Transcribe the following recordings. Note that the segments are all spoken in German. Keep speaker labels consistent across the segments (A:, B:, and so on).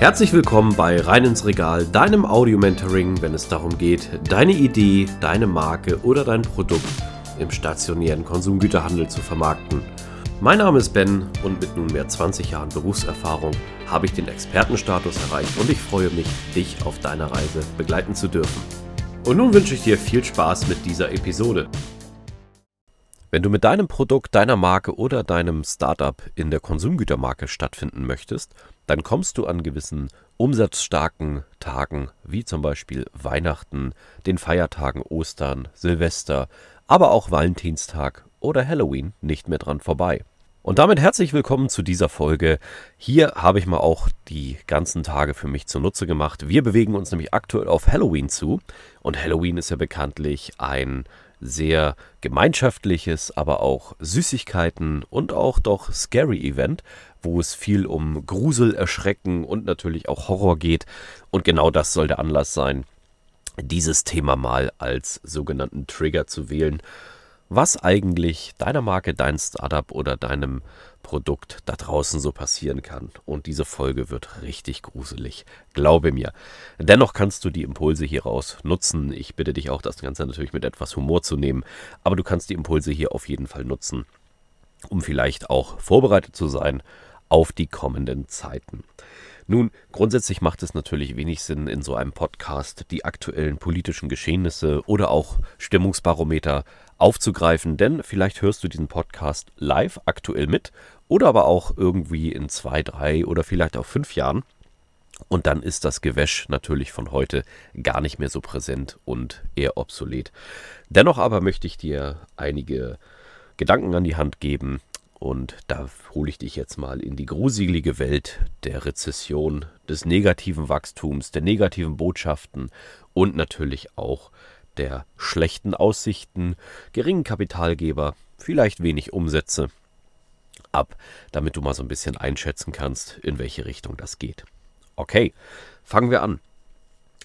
A: Herzlich willkommen bei Rein ins Regal, deinem Audio-Mentoring, wenn es darum geht, deine Idee, deine Marke oder dein Produkt im stationären Konsumgüterhandel zu vermarkten. Mein Name ist Ben und mit nunmehr 20 Jahren Berufserfahrung habe ich den Expertenstatus erreicht und ich freue mich, dich auf deiner Reise begleiten zu dürfen. Und nun wünsche ich dir viel Spaß mit dieser Episode. Wenn du mit deinem Produkt, deiner Marke oder deinem Startup in der Konsumgütermarke stattfinden möchtest, dann kommst du an gewissen umsatzstarken Tagen, wie zum Beispiel Weihnachten, den Feiertagen Ostern, Silvester, aber auch Valentinstag oder Halloween nicht mehr dran vorbei. Und damit herzlich willkommen zu dieser Folge. Hier habe ich mal auch die ganzen Tage für mich zunutze gemacht. Wir bewegen uns nämlich aktuell auf Halloween zu. Und Halloween ist ja bekanntlich ein sehr gemeinschaftliches, aber auch Süßigkeiten und auch doch scary Event, wo es viel um Grusel, Erschrecken und natürlich auch Horror geht. Und genau das soll der Anlass sein, dieses Thema mal als sogenannten Trigger zu wählen was eigentlich deiner Marke, dein Startup oder deinem Produkt da draußen so passieren kann. Und diese Folge wird richtig gruselig, glaube mir. Dennoch kannst du die Impulse hieraus nutzen. Ich bitte dich auch, das Ganze natürlich mit etwas Humor zu nehmen, aber du kannst die Impulse hier auf jeden Fall nutzen, um vielleicht auch vorbereitet zu sein auf die kommenden Zeiten. Nun, grundsätzlich macht es natürlich wenig Sinn, in so einem Podcast die aktuellen politischen Geschehnisse oder auch Stimmungsbarometer aufzugreifen, denn vielleicht hörst du diesen Podcast live aktuell mit oder aber auch irgendwie in zwei, drei oder vielleicht auch fünf Jahren. Und dann ist das Gewäsch natürlich von heute gar nicht mehr so präsent und eher obsolet. Dennoch aber möchte ich dir einige Gedanken an die Hand geben, und da hole ich dich jetzt mal in die gruselige Welt der Rezession, des negativen Wachstums, der negativen Botschaften und natürlich auch der schlechten Aussichten, geringen Kapitalgeber, vielleicht wenig Umsätze ab, damit du mal so ein bisschen einschätzen kannst, in welche Richtung das geht. Okay, fangen wir an.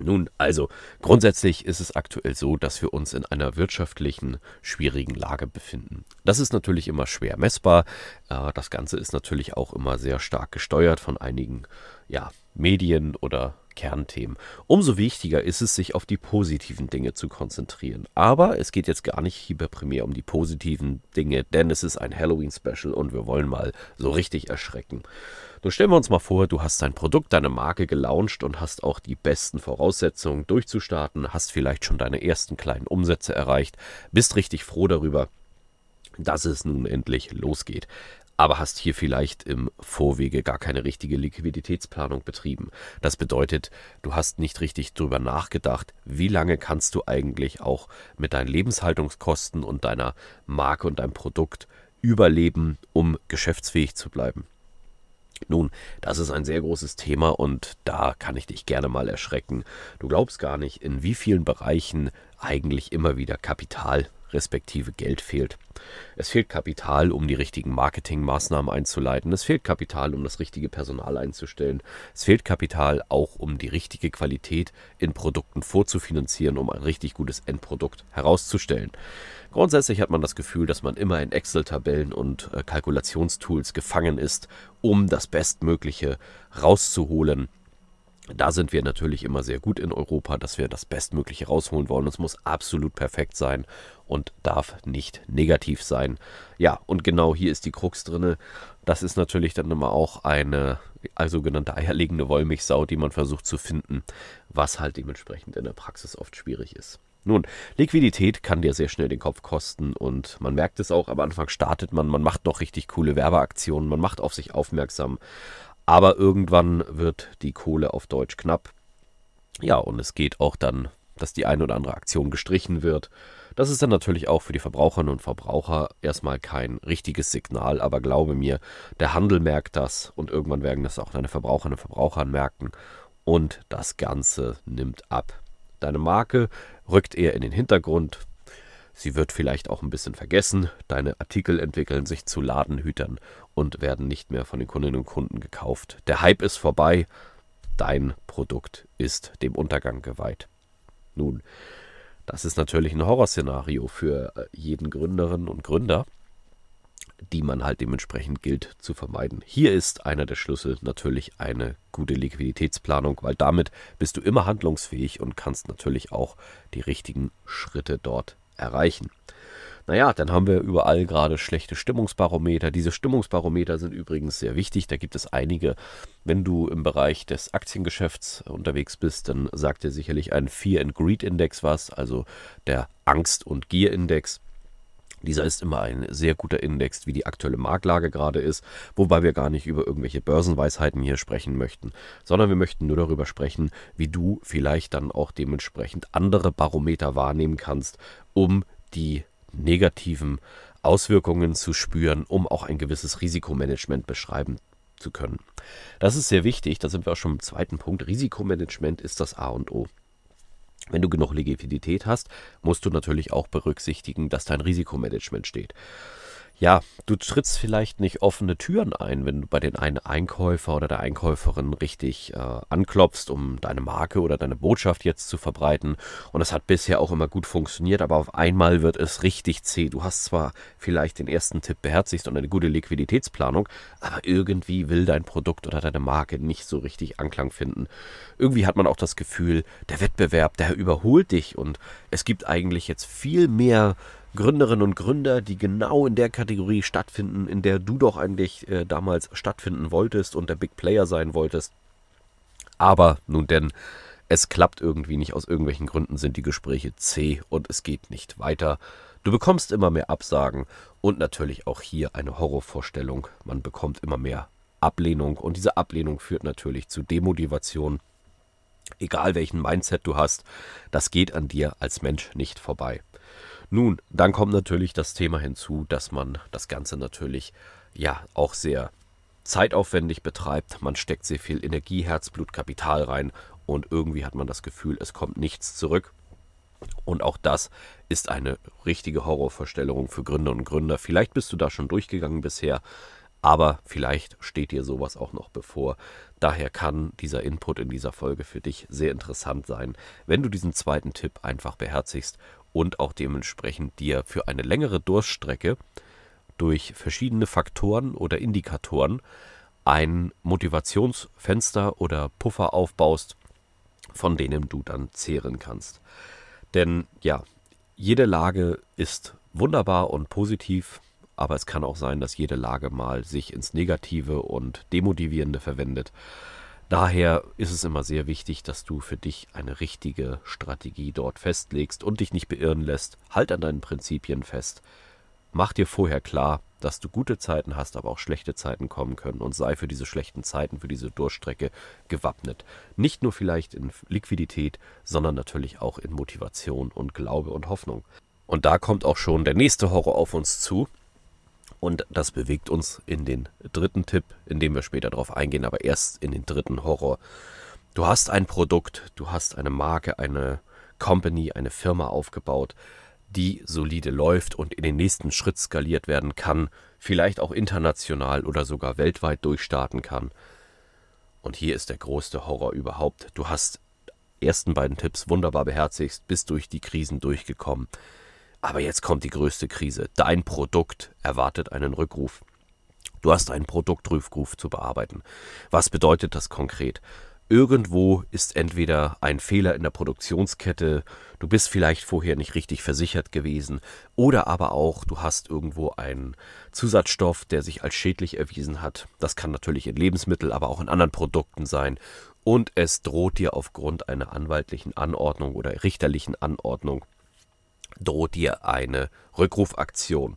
A: Nun, also grundsätzlich ist es aktuell so, dass wir uns in einer wirtschaftlichen schwierigen Lage befinden. Das ist natürlich immer schwer messbar. Äh, das Ganze ist natürlich auch immer sehr stark gesteuert von einigen ja, Medien oder Kernthemen. Umso wichtiger ist es, sich auf die positiven Dinge zu konzentrieren. Aber es geht jetzt gar nicht hier primär um die positiven Dinge, denn es ist ein Halloween-Special und wir wollen mal so richtig erschrecken. Nun stellen wir uns mal vor, du hast dein Produkt, deine Marke gelauncht und hast auch die besten Voraussetzungen durchzustarten, hast vielleicht schon deine ersten kleinen Umsätze erreicht, bist richtig froh darüber, dass es nun endlich losgeht aber hast hier vielleicht im Vorwege gar keine richtige Liquiditätsplanung betrieben. Das bedeutet, du hast nicht richtig drüber nachgedacht, wie lange kannst du eigentlich auch mit deinen Lebenshaltungskosten und deiner Marke und deinem Produkt überleben, um geschäftsfähig zu bleiben. Nun, das ist ein sehr großes Thema und da kann ich dich gerne mal erschrecken. Du glaubst gar nicht, in wie vielen Bereichen eigentlich immer wieder Kapital respektive Geld fehlt. Es fehlt Kapital, um die richtigen Marketingmaßnahmen einzuleiten. Es fehlt Kapital, um das richtige Personal einzustellen. Es fehlt Kapital auch, um die richtige Qualität in Produkten vorzufinanzieren, um ein richtig gutes Endprodukt herauszustellen. Grundsätzlich hat man das Gefühl, dass man immer in Excel-Tabellen und äh, Kalkulationstools gefangen ist, um das Bestmögliche rauszuholen. Da sind wir natürlich immer sehr gut in Europa, dass wir das Bestmögliche rausholen wollen. Es muss absolut perfekt sein und darf nicht negativ sein. Ja, und genau hier ist die Krux drin. Das ist natürlich dann immer auch eine sogenannte eierlegende Wollmilchsau, die man versucht zu finden, was halt dementsprechend in der Praxis oft schwierig ist. Nun, Liquidität kann dir sehr schnell den Kopf kosten und man merkt es auch, am Anfang startet man, man macht noch richtig coole Werbeaktionen, man macht auf sich aufmerksam, aber irgendwann wird die Kohle auf Deutsch knapp. Ja, und es geht auch dann, dass die eine oder andere Aktion gestrichen wird. Das ist dann natürlich auch für die Verbraucherinnen und Verbraucher erstmal kein richtiges Signal, aber glaube mir, der Handel merkt das und irgendwann werden das auch deine Verbraucherinnen und Verbraucher merken und das Ganze nimmt ab. Deine Marke rückt eher in den Hintergrund. Sie wird vielleicht auch ein bisschen vergessen. Deine Artikel entwickeln sich zu Ladenhütern und werden nicht mehr von den Kundinnen und Kunden gekauft. Der Hype ist vorbei. Dein Produkt ist dem Untergang geweiht. Nun, das ist natürlich ein Horrorszenario für äh, jeden Gründerin und Gründer. die man halt dementsprechend gilt zu vermeiden. Hier ist einer der Schlüssel natürlich eine gute Liquiditätsplanung, weil damit bist du immer handlungsfähig und kannst natürlich auch die richtigen Schritte dort erreichen. Naja, dann haben wir überall gerade schlechte Stimmungsbarometer. Diese Stimmungsbarometer sind übrigens sehr wichtig. Da gibt es einige. Wenn du im Bereich des Aktiengeschäfts unterwegs bist, dann sagt dir sicherlich ein Fear and Greed Index was, also der Angst- und Gier-Index. Dieser ist immer ein sehr guter Index, wie die aktuelle Marktlage gerade ist, wobei wir gar nicht über irgendwelche Börsenweisheiten hier sprechen möchten, sondern wir möchten nur darüber sprechen, wie du vielleicht dann auch dementsprechend andere Barometer wahrnehmen kannst, um die negativen Auswirkungen zu spüren, um auch ein gewisses Risikomanagement beschreiben zu können. Das ist sehr wichtig, da sind wir auch schon im zweiten Punkt. Risikomanagement ist das A und O. Wenn du genug Liquidität hast, musst du natürlich auch berücksichtigen, dass dein Risikomanagement steht ja, du trittst vielleicht nicht offene Türen ein, wenn du bei den einen Einkäufer oder der Einkäuferin richtig äh, anklopfst, um deine Marke oder deine Botschaft jetzt zu verbreiten. Und es hat bisher auch immer gut funktioniert, aber auf einmal wird es richtig zäh. Du hast zwar vielleicht den ersten Tipp beherzigt und eine gute Liquiditätsplanung, aber irgendwie will dein Produkt oder deine Marke nicht so richtig Anklang finden. Irgendwie hat man auch das Gefühl, der Wettbewerb, der überholt dich und es gibt eigentlich jetzt viel mehr Gründerinnen und Gründer, die genau in der Kategorie stattfinden, in der du doch eigentlich äh, damals stattfinden wolltest und der Big Player sein wolltest. Aber nun denn, es klappt irgendwie nicht. Aus irgendwelchen Gründen sind die Gespräche zäh und es geht nicht weiter. Du bekommst immer mehr Absagen und natürlich auch hier eine Horrorvorstellung. Man bekommt immer mehr Ablehnung und diese Ablehnung führt natürlich zu Demotivation. Egal welchen Mindset du hast, das geht an dir als Mensch nicht vorbei. Nun, dann kommt natürlich das Thema hinzu, dass man das Ganze natürlich ja auch sehr zeitaufwendig betreibt. Man steckt sehr viel Energie, Herzblut, Kapital rein und irgendwie hat man das Gefühl, es kommt nichts zurück. Und auch das ist eine richtige Horrorvorstellung für Gründer und Gründer. Vielleicht bist du da schon durchgegangen bisher, aber vielleicht steht dir sowas auch noch bevor. Daher kann dieser Input in dieser Folge für dich sehr interessant sein, wenn du diesen zweiten Tipp einfach beherzigst und auch dementsprechend dir für eine längere Durststrecke durch verschiedene Faktoren oder Indikatoren ein Motivationsfenster oder Puffer aufbaust, von denen du dann zehren kannst. Denn ja, jede Lage ist wunderbar und positiv, aber es kann auch sein, dass jede Lage mal sich ins Negative und Demotivierende verwendet. Daher ist es immer sehr wichtig, dass du für dich eine richtige Strategie dort festlegst und dich nicht beirren lässt. Halt an deinen Prinzipien fest. Mach dir vorher klar, dass du gute Zeiten hast, aber auch schlechte Zeiten kommen können und sei für diese schlechten Zeiten, für diese Durchstrecke gewappnet. Nicht nur vielleicht in Liquidität, sondern natürlich auch in Motivation und Glaube und Hoffnung. Und da kommt auch schon der nächste Horror auf uns zu. Und das bewegt uns in den dritten Tipp, in dem wir später darauf eingehen, aber erst in den dritten Horror. Du hast ein Produkt, du hast eine Marke, eine Company, eine Firma aufgebaut, die solide läuft und in den nächsten Schritt skaliert werden kann, vielleicht auch international oder sogar weltweit durchstarten kann. Und hier ist der größte Horror überhaupt. Du hast ersten beiden Tipps wunderbar beherzigt, bist durch die Krisen durchgekommen. Aber jetzt kommt die größte Krise. Dein Produkt erwartet einen Rückruf. Du hast einen Produktrückruf zu bearbeiten. Was bedeutet das konkret? Irgendwo ist entweder ein Fehler in der Produktionskette, du bist vielleicht vorher nicht richtig versichert gewesen, oder aber auch du hast irgendwo einen Zusatzstoff, der sich als schädlich erwiesen hat. Das kann natürlich in Lebensmitteln, aber auch in anderen Produkten sein. Und es droht dir aufgrund einer anwaltlichen Anordnung oder richterlichen Anordnung droht dir eine Rückrufaktion.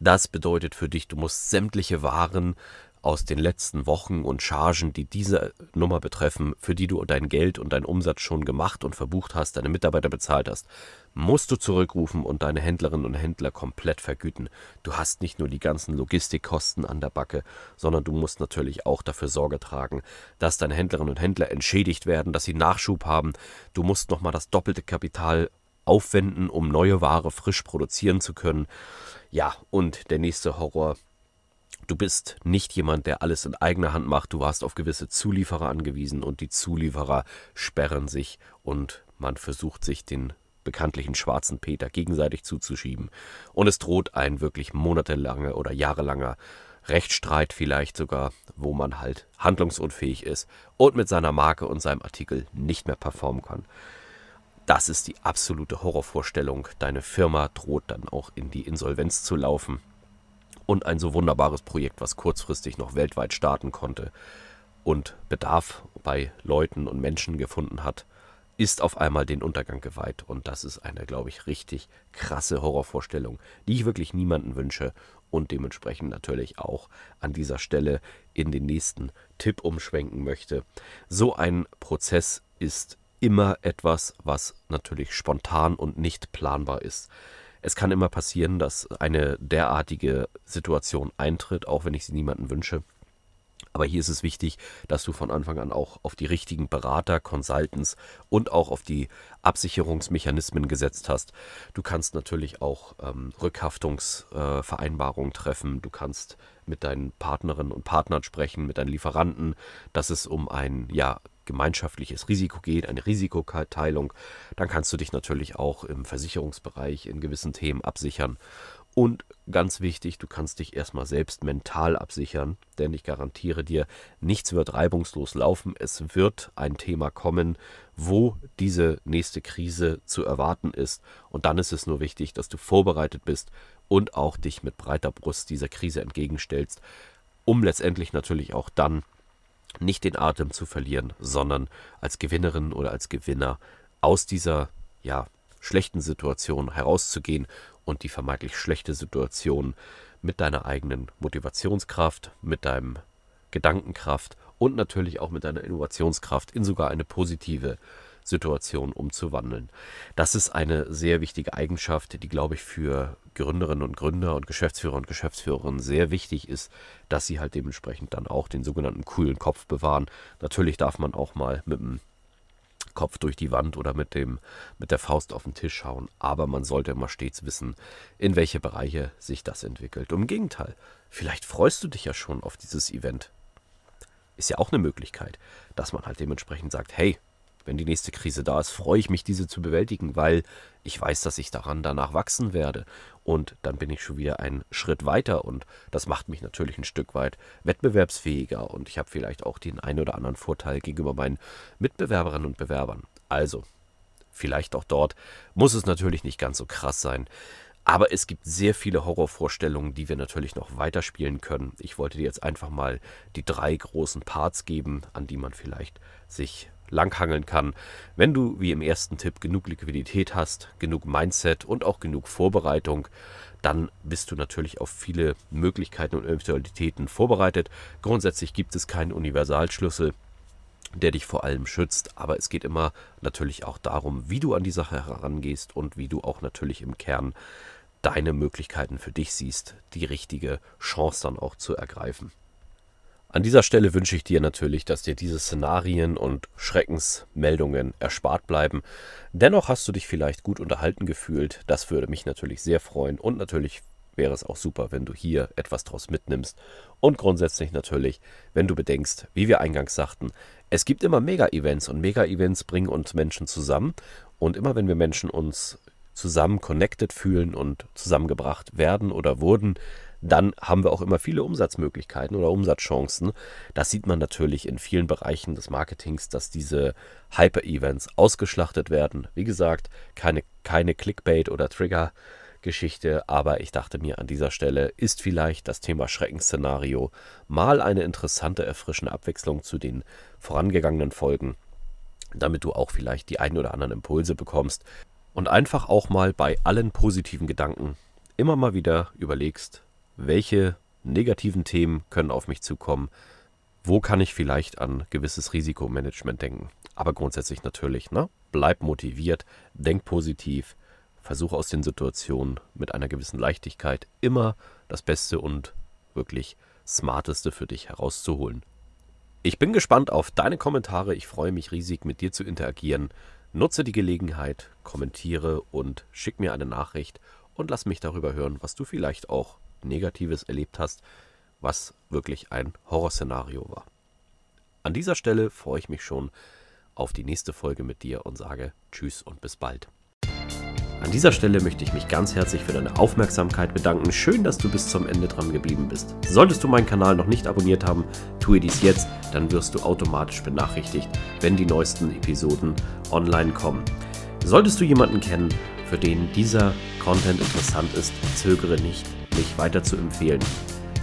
A: Das bedeutet für dich, du musst sämtliche Waren aus den letzten Wochen und Chargen, die diese Nummer betreffen, für die du dein Geld und deinen Umsatz schon gemacht und verbucht hast, deine Mitarbeiter bezahlt hast, musst du zurückrufen und deine Händlerinnen und Händler komplett vergüten. Du hast nicht nur die ganzen Logistikkosten an der Backe, sondern du musst natürlich auch dafür Sorge tragen, dass deine Händlerinnen und Händler entschädigt werden, dass sie Nachschub haben. Du musst nochmal das doppelte Kapital aufwenden, um neue Ware frisch produzieren zu können. Ja, und der nächste Horror. Du bist nicht jemand, der alles in eigener Hand macht. Du warst auf gewisse Zulieferer angewiesen und die Zulieferer sperren sich und man versucht sich den bekanntlichen schwarzen Peter gegenseitig zuzuschieben. Und es droht ein wirklich monatelanger oder jahrelanger Rechtsstreit vielleicht sogar, wo man halt handlungsunfähig ist und mit seiner Marke und seinem Artikel nicht mehr performen kann. Das ist die absolute Horrorvorstellung. Deine Firma droht dann auch in die Insolvenz zu laufen. Und ein so wunderbares Projekt, was kurzfristig noch weltweit starten konnte und Bedarf bei Leuten und Menschen gefunden hat, ist auf einmal den Untergang geweiht. Und das ist eine, glaube ich, richtig krasse Horrorvorstellung, die ich wirklich niemanden wünsche und dementsprechend natürlich auch an dieser Stelle in den nächsten Tipp umschwenken möchte. So ein Prozess ist immer etwas, was natürlich spontan und nicht planbar ist. Es kann immer passieren, dass eine derartige Situation eintritt, auch wenn ich sie niemandem wünsche. Aber hier ist es wichtig, dass du von Anfang an auch auf die richtigen Berater, Consultants und auch auf die Absicherungsmechanismen gesetzt hast. Du kannst natürlich auch ähm, Rückhaftungsvereinbarungen äh, treffen. Du kannst mit deinen Partnerinnen und Partnern sprechen, mit deinen Lieferanten, dass es um ein ja, gemeinschaftliches Risiko geht, eine Risikoteilung. Dann kannst du dich natürlich auch im Versicherungsbereich in gewissen Themen absichern. Und ganz wichtig, du kannst dich erstmal selbst mental absichern, denn ich garantiere dir, nichts wird reibungslos laufen. Es wird ein Thema kommen, wo diese nächste Krise zu erwarten ist. Und dann ist es nur wichtig, dass du vorbereitet bist und auch dich mit breiter Brust dieser Krise entgegenstellst, um letztendlich natürlich auch dann nicht den Atem zu verlieren, sondern als Gewinnerin oder als Gewinner aus dieser ja, schlechten Situation herauszugehen und die vermeintlich schlechte Situation mit deiner eigenen Motivationskraft, mit deinem Gedankenkraft und natürlich auch mit deiner Innovationskraft in sogar eine positive Situation umzuwandeln. Das ist eine sehr wichtige Eigenschaft, die, glaube ich, für Gründerinnen und Gründer und Geschäftsführer und Geschäftsführerinnen sehr wichtig ist, dass sie halt dementsprechend dann auch den sogenannten coolen Kopf bewahren. Natürlich darf man auch mal mit dem Kopf durch die Wand oder mit, dem, mit der Faust auf den Tisch schauen, aber man sollte immer stets wissen, in welche Bereiche sich das entwickelt. Im Gegenteil, vielleicht freust du dich ja schon auf dieses Event. Ist ja auch eine Möglichkeit, dass man halt dementsprechend sagt, hey, wenn die nächste Krise da ist, freue ich mich, diese zu bewältigen, weil ich weiß, dass ich daran danach wachsen werde. Und dann bin ich schon wieder einen Schritt weiter und das macht mich natürlich ein Stück weit wettbewerbsfähiger und ich habe vielleicht auch den einen oder anderen Vorteil gegenüber meinen Mitbewerberinnen und Bewerbern. Also, vielleicht auch dort muss es natürlich nicht ganz so krass sein. Aber es gibt sehr viele Horrorvorstellungen, die wir natürlich noch weiterspielen können. Ich wollte dir jetzt einfach mal die drei großen Parts geben, an die man vielleicht sich langhangeln kann. Wenn du, wie im ersten Tipp, genug Liquidität hast, genug Mindset und auch genug Vorbereitung, dann bist du natürlich auf viele Möglichkeiten und Eventualitäten vorbereitet. Grundsätzlich gibt es keinen Universalschlüssel der dich vor allem schützt. Aber es geht immer natürlich auch darum, wie du an die Sache herangehst und wie du auch natürlich im Kern deine Möglichkeiten für dich siehst, die richtige Chance dann auch zu ergreifen. An dieser Stelle wünsche ich dir natürlich, dass dir diese Szenarien und Schreckensmeldungen erspart bleiben. Dennoch hast du dich vielleicht gut unterhalten gefühlt. Das würde mich natürlich sehr freuen und natürlich wäre es auch super, wenn du hier etwas draus mitnimmst. Und grundsätzlich natürlich, wenn du bedenkst, wie wir eingangs sagten, es gibt immer Mega-Events und Mega-Events bringen uns Menschen zusammen. Und immer wenn wir Menschen uns zusammen connected fühlen und zusammengebracht werden oder wurden, dann haben wir auch immer viele Umsatzmöglichkeiten oder Umsatzchancen. Das sieht man natürlich in vielen Bereichen des Marketings, dass diese Hyper-Events ausgeschlachtet werden. Wie gesagt, keine, keine Clickbait oder Trigger. Geschichte, aber ich dachte mir an dieser Stelle ist vielleicht das Thema Schreckensszenario mal eine interessante, erfrischende Abwechslung zu den vorangegangenen Folgen, damit du auch vielleicht die ein oder anderen Impulse bekommst und einfach auch mal bei allen positiven Gedanken immer mal wieder überlegst, welche negativen Themen können auf mich zukommen, wo kann ich vielleicht an gewisses Risikomanagement denken. Aber grundsätzlich natürlich, ne? bleib motiviert, denk positiv, versuche aus den Situationen mit einer gewissen Leichtigkeit immer das Beste und wirklich Smarteste für dich herauszuholen. Ich bin gespannt auf deine Kommentare. Ich freue mich riesig, mit dir zu interagieren. Nutze die Gelegenheit, kommentiere und schick mir eine Nachricht und lass mich darüber hören, was du vielleicht auch Negatives erlebt hast, was wirklich ein Horrorszenario war. An dieser Stelle freue ich mich schon auf die nächste Folge mit dir und sage Tschüss und bis bald. An dieser Stelle möchte ich mich ganz herzlich für deine Aufmerksamkeit bedanken. Schön, dass du bis zum Ende dran geblieben bist. Solltest du meinen Kanal noch nicht abonniert haben, tue dies jetzt, dann wirst du automatisch benachrichtigt, wenn die neuesten Episoden online kommen. Solltest du jemanden kennen, für den dieser Content interessant ist, zögere nicht, mich weiter zu empfehlen.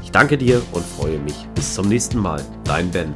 A: Ich danke dir und freue mich. Bis zum nächsten Mal. Dein Ben.